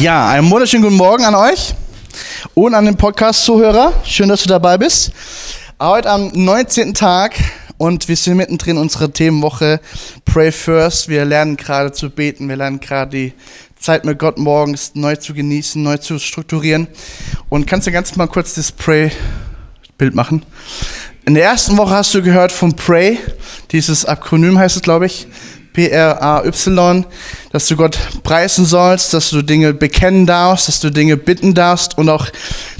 Ja, einen wunderschönen guten Morgen an euch und an den Podcast-Zuhörer. Schön, dass du dabei bist. Heute am 19. Tag und wir sind mittendrin in unserer Themenwoche Pray First. Wir lernen gerade zu beten, wir lernen gerade die Zeit mit Gott morgens neu zu genießen, neu zu strukturieren. Und kannst du ganz mal kurz das Pray-Bild machen? In der ersten Woche hast du gehört von Pray, dieses Akronym heißt es, glaube ich. P-R-A-Y, dass du Gott preisen sollst, dass du Dinge bekennen darfst, dass du Dinge bitten darfst und auch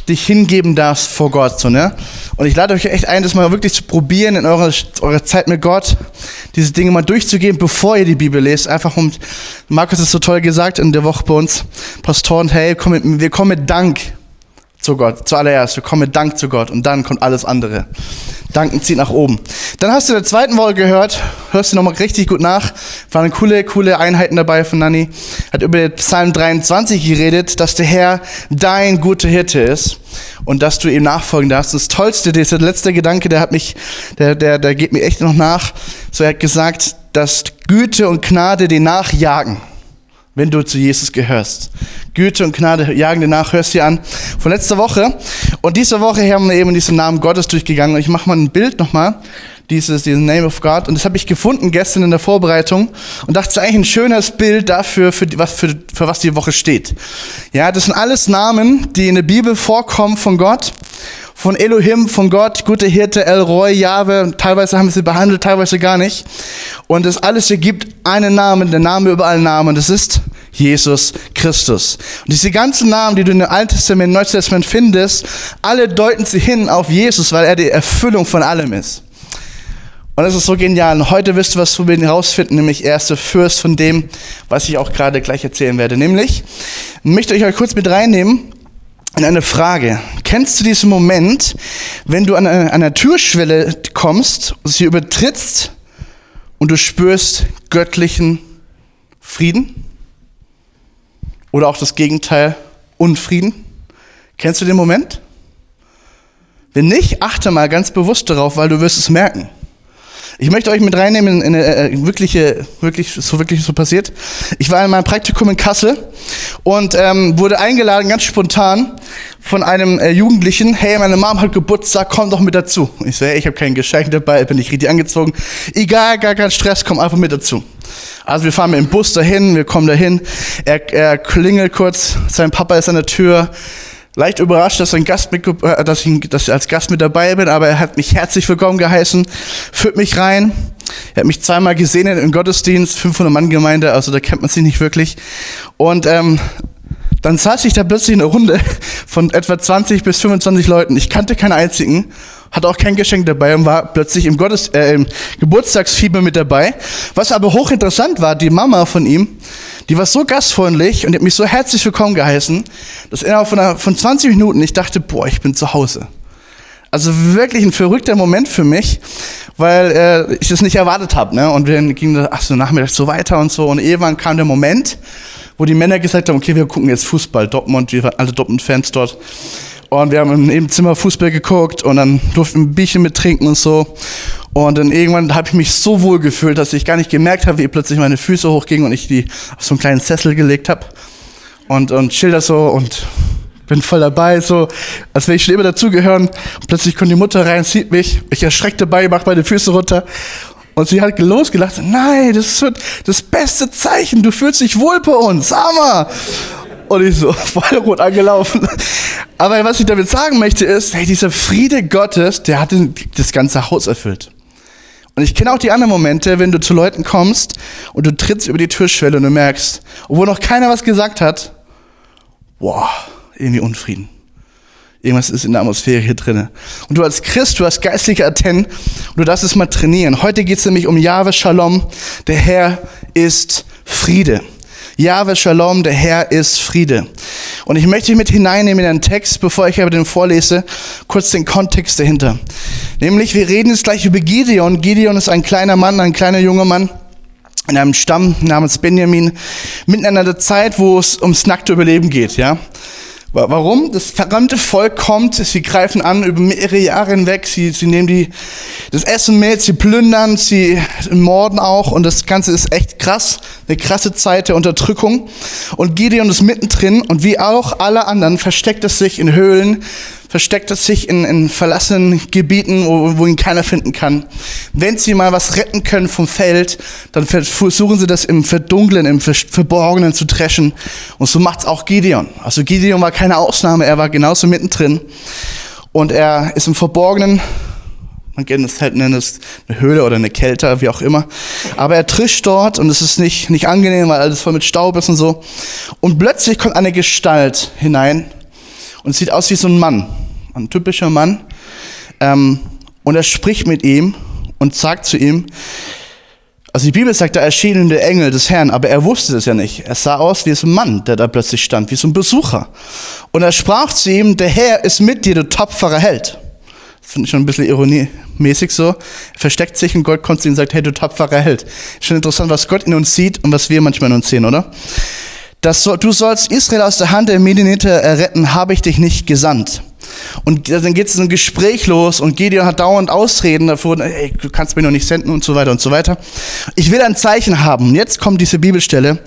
dich hingeben darfst vor Gott. So, ne? Und ich lade euch echt ein, das mal wirklich zu probieren in eurer, eurer Zeit mit Gott, diese Dinge mal durchzugehen, bevor ihr die Bibel lest. Einfach um, Markus ist so toll gesagt in der Woche bei uns, Pastoren, hey, komm mit, wir kommen mit Dank zu Gott. Zuallererst, wir kommen mit Dank zu Gott und dann kommt alles andere. Danken zieht nach oben. Dann hast du in der zweiten Woche gehört, hörst du nochmal richtig gut nach, waren coole, coole Einheiten dabei von Nanni, hat über Psalm 23 geredet, dass der Herr dein guter Hirte ist und dass du ihm nachfolgen darfst. Das Tollste, dieser letzte Gedanke, der hat mich, der, der, der geht mir echt noch nach. So, er hat gesagt, dass Güte und Gnade dir nachjagen wenn du zu Jesus gehörst. Güte und Gnade jagen dir nach, hörst dir an. Von letzter Woche. Und diese Woche haben wir eben diesen Namen Gottes durchgegangen. Und ich mache mal ein Bild nochmal. Dieses, diesen Name of God. Und das habe ich gefunden gestern in der Vorbereitung. Und dachte, es ist eigentlich ein schönes Bild dafür, für, was, für, für was die Woche steht. Ja, das sind alles Namen, die in der Bibel vorkommen von Gott von Elohim, von Gott, gute Hirte, El Roy, Jahwe. Teilweise haben sie behandelt, teilweise gar nicht. Und das alles ergibt einen Namen, der Name über allen Namen. Und das ist Jesus Christus. Und diese ganzen Namen, die du in dem Alten Testament, Neuen Testament findest, alle deuten sie hin auf Jesus, weil er die Erfüllung von allem ist. Und das ist so genial. Und heute wirst du was von mir herausfinden, nämlich er ist der Fürst von dem, was ich auch gerade gleich erzählen werde. Nämlich, ich möchte ich euch kurz mit reinnehmen in eine Frage. Kennst du diesen Moment, wenn du an einer Türschwelle kommst, sie übertrittst und du spürst göttlichen Frieden? Oder auch das Gegenteil, Unfrieden? Kennst du den Moment? Wenn nicht, achte mal ganz bewusst darauf, weil du wirst es merken. Ich möchte euch mit reinnehmen in eine äh, wirkliche, wirklich, so wirklich so passiert. Ich war in meinem Praktikum in Kassel und ähm, wurde eingeladen, ganz spontan, von einem äh, Jugendlichen, hey, meine Mom hat Geburtstag, komm doch mit dazu. Ich so, hey, ich habe kein Geschenk dabei, bin ich richtig angezogen. Egal, gar kein Stress, komm einfach mit dazu. Also wir fahren mit dem Bus dahin, wir kommen dahin, er, er klingelt kurz, sein Papa ist an der Tür, leicht überrascht, dass, ein Gast mit, äh, dass, ich, dass ich als Gast mit dabei bin, aber er hat mich herzlich willkommen geheißen, führt mich rein. Er hat mich zweimal gesehen im Gottesdienst, 500 Mann Gemeinde, also da kennt man sich nicht wirklich. Und ähm, dann saß ich da plötzlich in einer Runde von etwa 20 bis 25 Leuten. Ich kannte keinen einzigen, hatte auch kein Geschenk dabei und war plötzlich im, Gottes, äh, im Geburtstagsfieber mit dabei. Was aber hochinteressant war, die Mama von ihm, die war so gastfreundlich und hat mich so herzlich willkommen geheißen, dass innerhalb von, einer, von 20 Minuten ich dachte, boah, ich bin zu Hause. Also wirklich ein verrückter Moment für mich, weil äh, ich das nicht erwartet habe. Ne? Und dann ging das ach so nachmittags so weiter und so. Und irgendwann kam der Moment, wo die Männer gesagt haben, okay, wir gucken jetzt Fußball, Dortmund, wir waren alle Dortmund-Fans dort. Und wir haben im Zimmer Fußball geguckt und dann durften wir ein Bierchen mittrinken und so. Und dann irgendwann habe ich mich so wohl gefühlt, dass ich gar nicht gemerkt habe, wie plötzlich meine Füße hochgingen und ich die auf so einen kleinen Sessel gelegt habe. Und, und schilder so und bin voll dabei, so, als wenn ich schon immer dazugehören. Plötzlich kommt die Mutter rein, sieht mich, ich erschreckt dabei, mach meine Füße runter. Und sie hat losgelacht, nein, das wird das beste Zeichen, du fühlst dich wohl bei uns, Hammer. Und ich so voll rot angelaufen. Aber was ich damit sagen möchte ist, hey, dieser Friede Gottes, der hat das ganze Haus erfüllt. Und ich kenne auch die anderen Momente, wenn du zu Leuten kommst und du trittst über die Türschwelle und du merkst, obwohl noch keiner was gesagt hat, boah, irgendwie Unfrieden. Irgendwas ist in der Atmosphäre hier drinne. Und du als Christ, du hast geistliche Atten und du darfst es mal trainieren. Heute geht es nämlich um Jahwe Shalom. Der Herr ist Friede. Jahwe Shalom, der Herr ist Friede. Und ich möchte dich mit hineinnehmen in einen Text, bevor ich aber den vorlese, kurz den Kontext dahinter. Nämlich, wir reden jetzt gleich über Gideon. Gideon ist ein kleiner Mann, ein kleiner junger Mann in einem Stamm namens Benjamin, mitten in einer Zeit, wo es ums nackte Überleben geht, ja. Warum? Das verdammte Volk kommt, sie greifen an über mehrere Jahre hinweg, sie, sie nehmen die, das Essen mit, sie plündern, sie morden auch und das Ganze ist echt krass, eine krasse Zeit der Unterdrückung. Und Gideon ist mittendrin und wie auch alle anderen versteckt es sich in Höhlen, versteckt es sich in, in verlassenen Gebieten, wo, wo ihn keiner finden kann. Wenn sie mal was retten können vom Feld, dann versuchen sie das im Verdunklen, im Verborgenen zu dreschen. Und so macht's auch Gideon. Also Gideon war keine Ausnahme, er war genauso mittendrin. Und er ist im Verborgenen, man kennt es halt, nennt es eine Höhle oder eine Kälte, wie auch immer. Aber er trischt dort und es ist nicht, nicht angenehm, weil alles voll mit Staub ist und so. Und plötzlich kommt eine Gestalt hinein und sieht aus wie so ein Mann, ein typischer Mann. Ähm, und er spricht mit ihm und sagt zu ihm, also die Bibel sagt, da erschien ihm der Engel des Herrn, aber er wusste es ja nicht. Er sah aus wie so ein Mann, der da plötzlich stand, wie so ein Besucher. Und er sprach zu ihm, der Herr ist mit dir, du tapferer Held. Finde ich schon ein bisschen ironiemäßig so. Er versteckt sich und Gott kommt zu ihm und sagt, hey, du tapferer Held. Schon interessant, was Gott in uns sieht und was wir manchmal in uns sehen, oder? Dass du sollst Israel aus der Hand der Medianiter erretten, habe ich dich nicht gesandt. Und dann geht es ein Gespräch los und Gideon hat dauernd Ausreden davor, ey, du kannst mir noch nicht senden und so weiter und so weiter. Ich will ein Zeichen haben. Jetzt kommt diese Bibelstelle.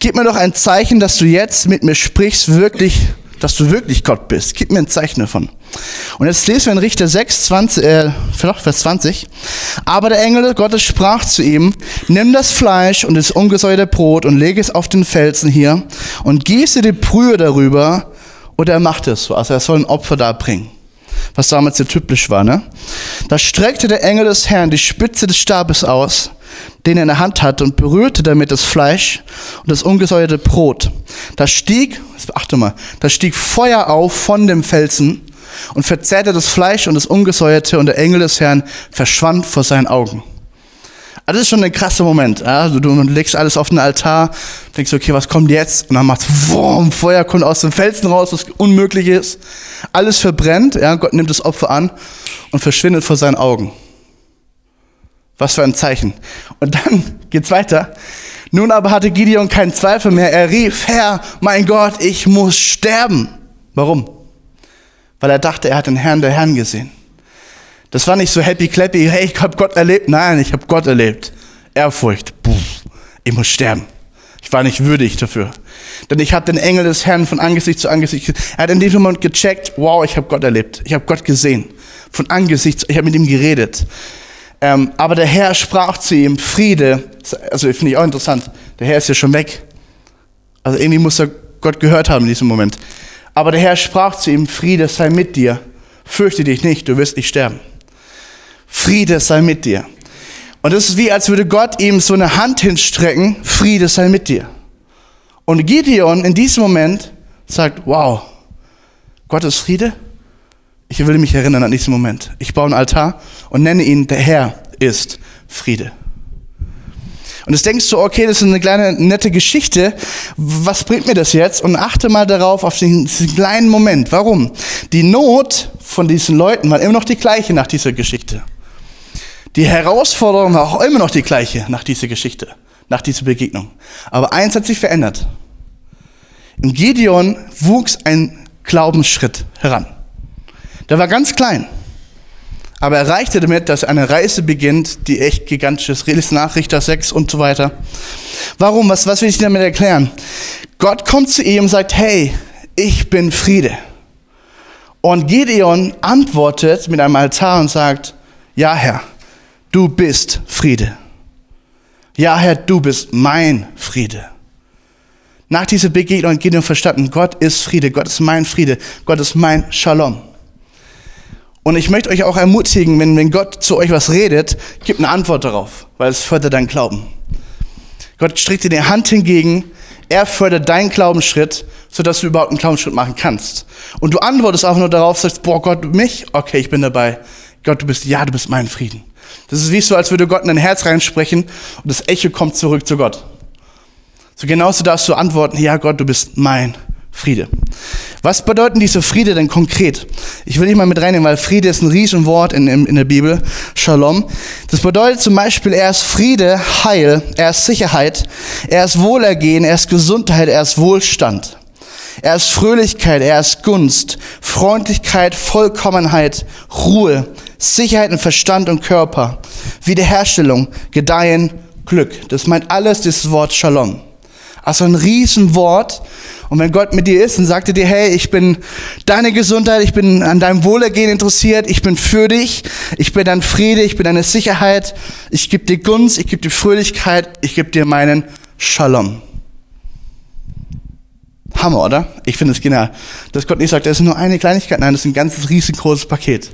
Gib mir doch ein Zeichen, dass du jetzt mit mir sprichst, wirklich dass du wirklich Gott bist. Gib mir ein Zeichen davon. Und jetzt lesen wir in Richter 6, 20, äh, Vers 20. Aber der Engel Gottes sprach zu ihm, nimm das Fleisch und das ungesäuerte Brot und lege es auf den Felsen hier und gieße die Brühe darüber. Und er machte es so. Also er soll ein Opfer da bringen was damals sehr typisch war. Ne? Da streckte der Engel des Herrn die Spitze des Stabes aus, den er in der Hand hatte, und berührte damit das Fleisch und das ungesäuerte Brot. Da stieg, achte mal, da stieg Feuer auf von dem Felsen und verzehrte das Fleisch und das Ungesäuerte, und der Engel des Herrn verschwand vor seinen Augen. Also das ist schon ein krasser Moment. Ja? Also du legst alles auf den Altar, denkst, okay, was kommt jetzt? Und dann macht Wurm, Feuer kommt aus dem Felsen raus, was unmöglich ist. Alles verbrennt, ja? Gott nimmt das Opfer an und verschwindet vor seinen Augen. Was für ein Zeichen. Und dann geht's weiter. Nun aber hatte Gideon keinen Zweifel mehr. Er rief, Herr, mein Gott, ich muss sterben. Warum? Weil er dachte, er hat den Herrn der Herrn gesehen. Das war nicht so happy clappy, hey, ich habe Gott erlebt. Nein, ich habe Gott erlebt. Ehrfurcht. Puh, ich muss sterben. Ich war nicht würdig dafür. Denn ich habe den Engel des Herrn von Angesicht zu Angesicht. Er hat in diesem Moment gecheckt, wow, ich habe Gott erlebt. Ich habe Gott gesehen. Von Angesicht, zu, ich habe mit ihm geredet. Ähm, aber der Herr sprach zu ihm, Friede. Also finde ich auch interessant. Der Herr ist ja schon weg. Also irgendwie muss er Gott gehört haben in diesem Moment. Aber der Herr sprach zu ihm, Friede sei mit dir. Fürchte dich nicht, du wirst nicht sterben. Friede sei mit dir. Und es ist wie, als würde Gott ihm so eine Hand hinstrecken, Friede sei mit dir. Und Gideon in diesem Moment sagt, wow, Gott ist Friede? Ich will mich erinnern an diesen Moment. Ich baue einen Altar und nenne ihn, der Herr ist Friede. Und jetzt denkst du, okay, das ist eine kleine nette Geschichte. Was bringt mir das jetzt? Und achte mal darauf, auf diesen, diesen kleinen Moment. Warum? Die Not von diesen Leuten war immer noch die gleiche nach dieser Geschichte. Die Herausforderung war auch immer noch die gleiche nach dieser Geschichte, nach dieser Begegnung. Aber eins hat sich verändert. In Gideon wuchs ein Glaubensschritt heran. Der war ganz klein. Aber er erreichte damit, dass eine Reise beginnt, die echt gigantisch ist. Relis Nachrichter 6 und so weiter. Warum? Was, was will ich damit erklären? Gott kommt zu ihm und sagt, hey, ich bin Friede. Und Gideon antwortet mit einem Altar und sagt, ja Herr, du bist Friede. Ja, Herr, du bist mein Friede. Nach dieser Begegnung hat Gideon verstanden, Gott ist Friede, Gott ist mein Friede, Gott ist mein Shalom. Und ich möchte euch auch ermutigen, wenn, wenn Gott zu euch was redet, gebt eine Antwort darauf, weil es fördert deinen Glauben. Gott streckt dir die Hand hingegen, er fördert deinen Glaubensschritt, sodass du überhaupt einen Glaubensschritt machen kannst. Und du antwortest auch nur darauf, sagst, boah Gott, mich? Okay, ich bin dabei. Gott, du bist, ja, du bist mein Frieden. Das ist wie so, als würde Gott in dein Herz reinsprechen und das Echo kommt zurück zu Gott. So genauso darfst du antworten, ja Gott, du bist mein Friede. Was bedeuten diese Friede denn konkret? Ich will nicht mal mit reinnehmen, weil Friede ist ein Riesenwort in, in, in der Bibel. Shalom. Das bedeutet zum Beispiel, er ist Friede, Heil, er ist Sicherheit, er ist Wohlergehen, er ist Gesundheit, er ist Wohlstand. Er ist Fröhlichkeit, er ist Gunst, Freundlichkeit, Vollkommenheit, Ruhe, Sicherheit in Verstand und Körper, Wiederherstellung, Gedeihen, Glück. Das meint alles das Wort Shalom. Also ein Riesenwort. Und wenn Gott mit dir ist und sagt er dir, hey, ich bin deine Gesundheit, ich bin an deinem Wohlergehen interessiert, ich bin für dich, ich bin dein Friede, ich bin deine Sicherheit, ich gebe dir Gunst, ich gebe dir Fröhlichkeit, ich gebe dir meinen Shalom. Hammer, oder? Ich finde es genial. Dass Gott nicht sagt, das ist nur eine Kleinigkeit, nein, das ist ein ganzes riesengroßes Paket.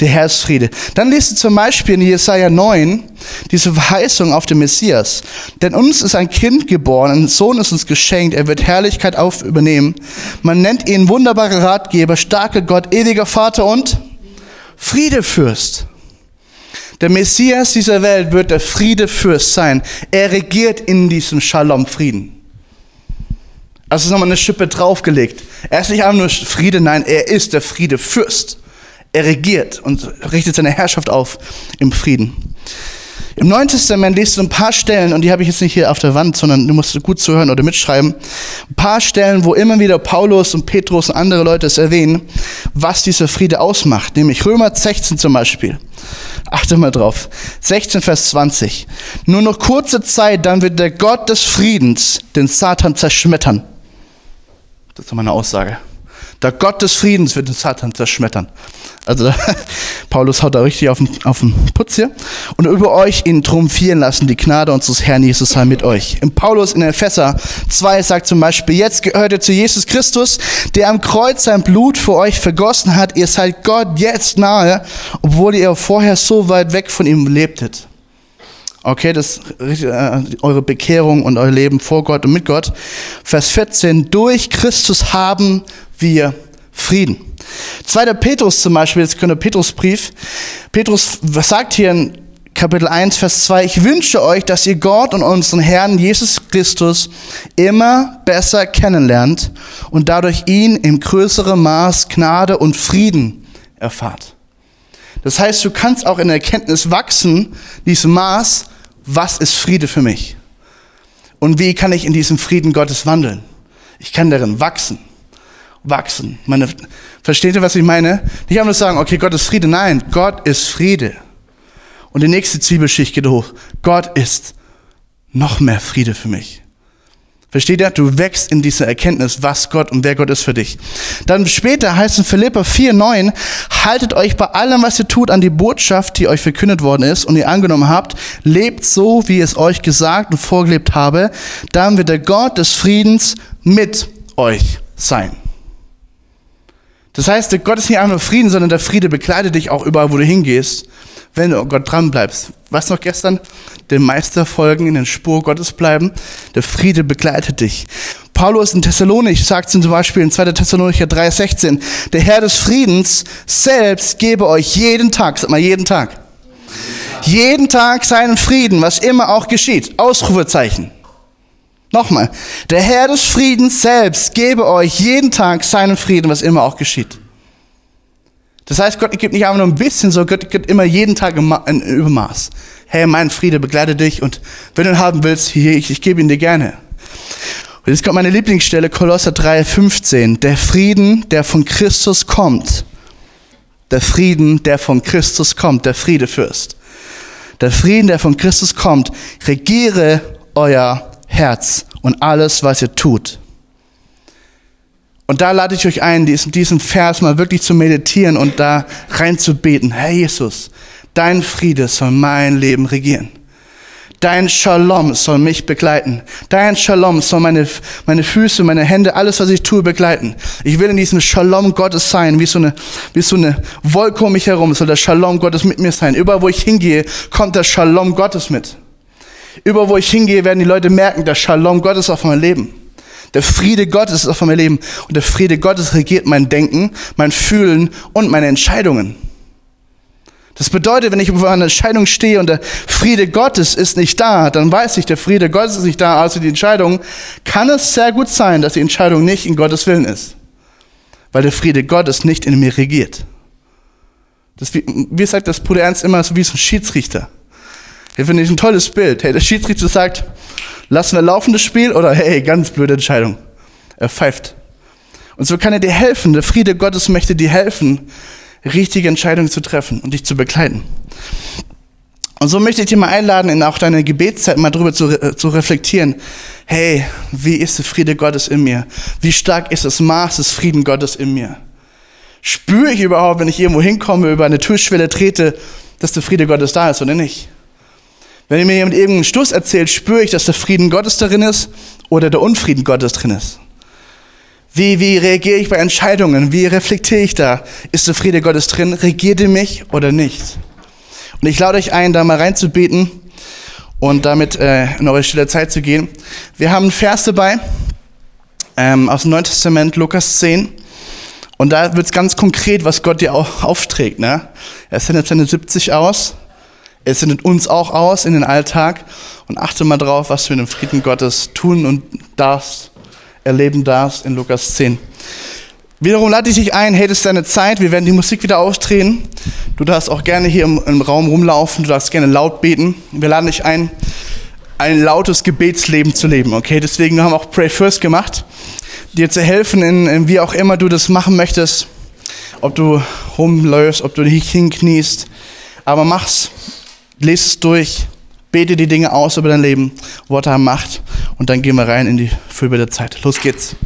Der Herr ist Friede. Dann liest du zum Beispiel in Jesaja 9 diese Verheißung auf den Messias. Denn uns ist ein Kind geboren, ein Sohn ist uns geschenkt, er wird Herrlichkeit auf übernehmen. Man nennt ihn wunderbarer Ratgeber, starker Gott, ewiger Vater und Friedefürst. Der Messias dieser Welt wird der Friedefürst sein. Er regiert in diesem Shalom-Frieden. Also ist nochmal eine Schippe draufgelegt. Er ist nicht einfach nur Friede, nein, er ist der Friedefürst. Er regiert und richtet seine Herrschaft auf im Frieden. Im Neuen Testament liest du ein paar Stellen, und die habe ich jetzt nicht hier auf der Wand, sondern du musst gut zuhören oder mitschreiben. Ein paar Stellen, wo immer wieder Paulus und Petrus und andere Leute es erwähnen, was dieser Friede ausmacht. Nämlich Römer 16 zum Beispiel. Achte mal drauf. 16 Vers 20. Nur noch kurze Zeit, dann wird der Gott des Friedens den Satan zerschmettern. Das ist meine Aussage. Der Gott des Friedens wird den Satan zerschmettern. Also Paulus haut da richtig auf den, auf den Putz hier. Und über euch ihn triumphieren lassen, die Gnade unseres Herrn Jesus sei mit euch. In Paulus in Epheser 2 sagt zum Beispiel, jetzt gehört ihr zu Jesus Christus, der am Kreuz sein Blut für euch vergossen hat. Ihr seid Gott jetzt nahe, obwohl ihr vorher so weit weg von ihm lebtet. Okay, das äh, eure Bekehrung und euer Leben vor Gott und mit Gott. Vers 14, durch Christus haben wir Frieden. Zweiter Petrus zum Beispiel, jetzt wir Petrusbrief. Petrus sagt hier in Kapitel 1, Vers 2, ich wünsche euch, dass ihr Gott und unseren Herrn Jesus Christus immer besser kennenlernt und dadurch ihn im größeren Maß Gnade und Frieden erfahrt. Das heißt, du kannst auch in Erkenntnis wachsen, diesem Maß, was ist Friede für mich? Und wie kann ich in diesem Frieden Gottes wandeln? Ich kann darin wachsen. Wachsen. Meine, versteht ihr, was ich meine? Nicht einfach nur sagen, okay, Gott ist Friede. Nein, Gott ist Friede. Und die nächste Zwiebelschicht geht hoch. Gott ist noch mehr Friede für mich. Versteht ihr? Du wächst in dieser Erkenntnis, was Gott und wer Gott ist für dich. Dann später heißt in Philippa 4,9, haltet euch bei allem, was ihr tut, an die Botschaft, die euch verkündet worden ist und ihr angenommen habt. Lebt so, wie es euch gesagt und vorgelebt habe. Dann wird der Gott des Friedens mit euch sein. Das heißt, der Gott ist nicht einfach nur Frieden, sondern der Friede begleitet dich auch überall, wo du hingehst wenn du Gott dran bleibst. Was noch gestern? Den Meister folgen, in den Spur Gottes bleiben. Der Friede begleitet dich. Paulus in Thessalonich sagt zum Beispiel in 2. Thessalonicher 3,16, der Herr des Friedens selbst gebe euch jeden Tag, sag mal jeden Tag, jeden Tag seinen Frieden, was immer auch geschieht. Ausrufezeichen. Nochmal, der Herr des Friedens selbst gebe euch jeden Tag seinen Frieden, was immer auch geschieht. Das heißt, Gott gibt nicht einfach nur ein bisschen, sondern Gott gibt immer jeden Tag ein Übermaß. Hey, mein Friede begleite dich und wenn du ihn haben willst, hier, ich, ich gebe ihn dir gerne. Und jetzt kommt meine Lieblingsstelle, Kolosser 3,15. Der Frieden, der von Christus kommt. Der Frieden, der von Christus kommt, der Friedefürst. Der Frieden, der von Christus kommt, regiere euer Herz und alles, was ihr tut. Und da lade ich euch ein, diesen, Vers mal wirklich zu meditieren und da reinzubeten. Herr Jesus, dein Friede soll mein Leben regieren. Dein Shalom soll mich begleiten. Dein Shalom soll meine, meine Füße, meine Hände, alles, was ich tue, begleiten. Ich will in diesem Shalom Gottes sein, wie so eine, wie so eine Wolke um mich herum, soll der Shalom Gottes mit mir sein. Überall, wo ich hingehe, kommt der Shalom Gottes mit. Überall, wo ich hingehe, werden die Leute merken, der Shalom Gottes auf mein Leben. Der Friede Gottes ist auf meinem Leben und der Friede Gottes regiert mein Denken, mein Fühlen und meine Entscheidungen. Das bedeutet, wenn ich vor einer Entscheidung stehe und der Friede Gottes ist nicht da, dann weiß ich, der Friede Gottes ist nicht da, also die Entscheidung, kann es sehr gut sein, dass die Entscheidung nicht in Gottes Willen ist. Weil der Friede Gottes nicht in mir regiert. Das, wie, wie sagt das Bruder Ernst immer, so wie so ein Schiedsrichter. Hier finde ich ein tolles Bild. Hey, der Schiedsrichter sagt, Lassen wir laufen das Spiel oder hey, ganz blöde Entscheidung. Er pfeift. Und so kann er dir helfen, der Friede Gottes möchte dir helfen, richtige Entscheidungen zu treffen und dich zu begleiten. Und so möchte ich dir mal einladen, in auch deine Gebetszeit mal drüber zu, äh, zu reflektieren. Hey, wie ist der Friede Gottes in mir? Wie stark ist das Maß des Frieden Gottes in mir? Spüre ich überhaupt, wenn ich irgendwo hinkomme, über eine Türschwelle trete, dass der Friede Gottes da ist oder nicht? Wenn mir jemand irgendeinen Stuss erzählt, spüre ich, dass der Frieden Gottes darin ist oder der Unfrieden Gottes drin ist. Wie, wie reagiere ich bei Entscheidungen? Wie reflektiere ich da? Ist der Friede Gottes drin? Regiert er mich oder nicht? Und ich lade euch ein, da mal reinzubeten und damit äh, in eure stille Zeit zu gehen. Wir haben einen Vers dabei ähm, aus dem Neuen Testament, Lukas 10. Und da wird es ganz konkret, was Gott dir auch aufträgt. Ne? Er sendet seine 70 aus. Er sendet uns auch aus in den Alltag. Und achte mal drauf, was du in dem Frieden Gottes tun und darfst erleben darfst in Lukas 10. Wiederum lade ich dich ein, hey, das deine Zeit, wir werden die Musik wieder aufdrehen. Du darfst auch gerne hier im, im Raum rumlaufen, du darfst gerne laut beten. Wir laden dich ein, ein lautes Gebetsleben zu leben, okay? Deswegen haben wir auch Pray First gemacht, dir zu helfen, in, in wie auch immer du das machen möchtest. Ob du rumläufst, ob du dich hinkniest. Aber mach's, lese es durch, bete die Dinge aus über dein Leben, Worte haben Macht und dann gehen wir rein in die Fürbitte Zeit. Los geht's.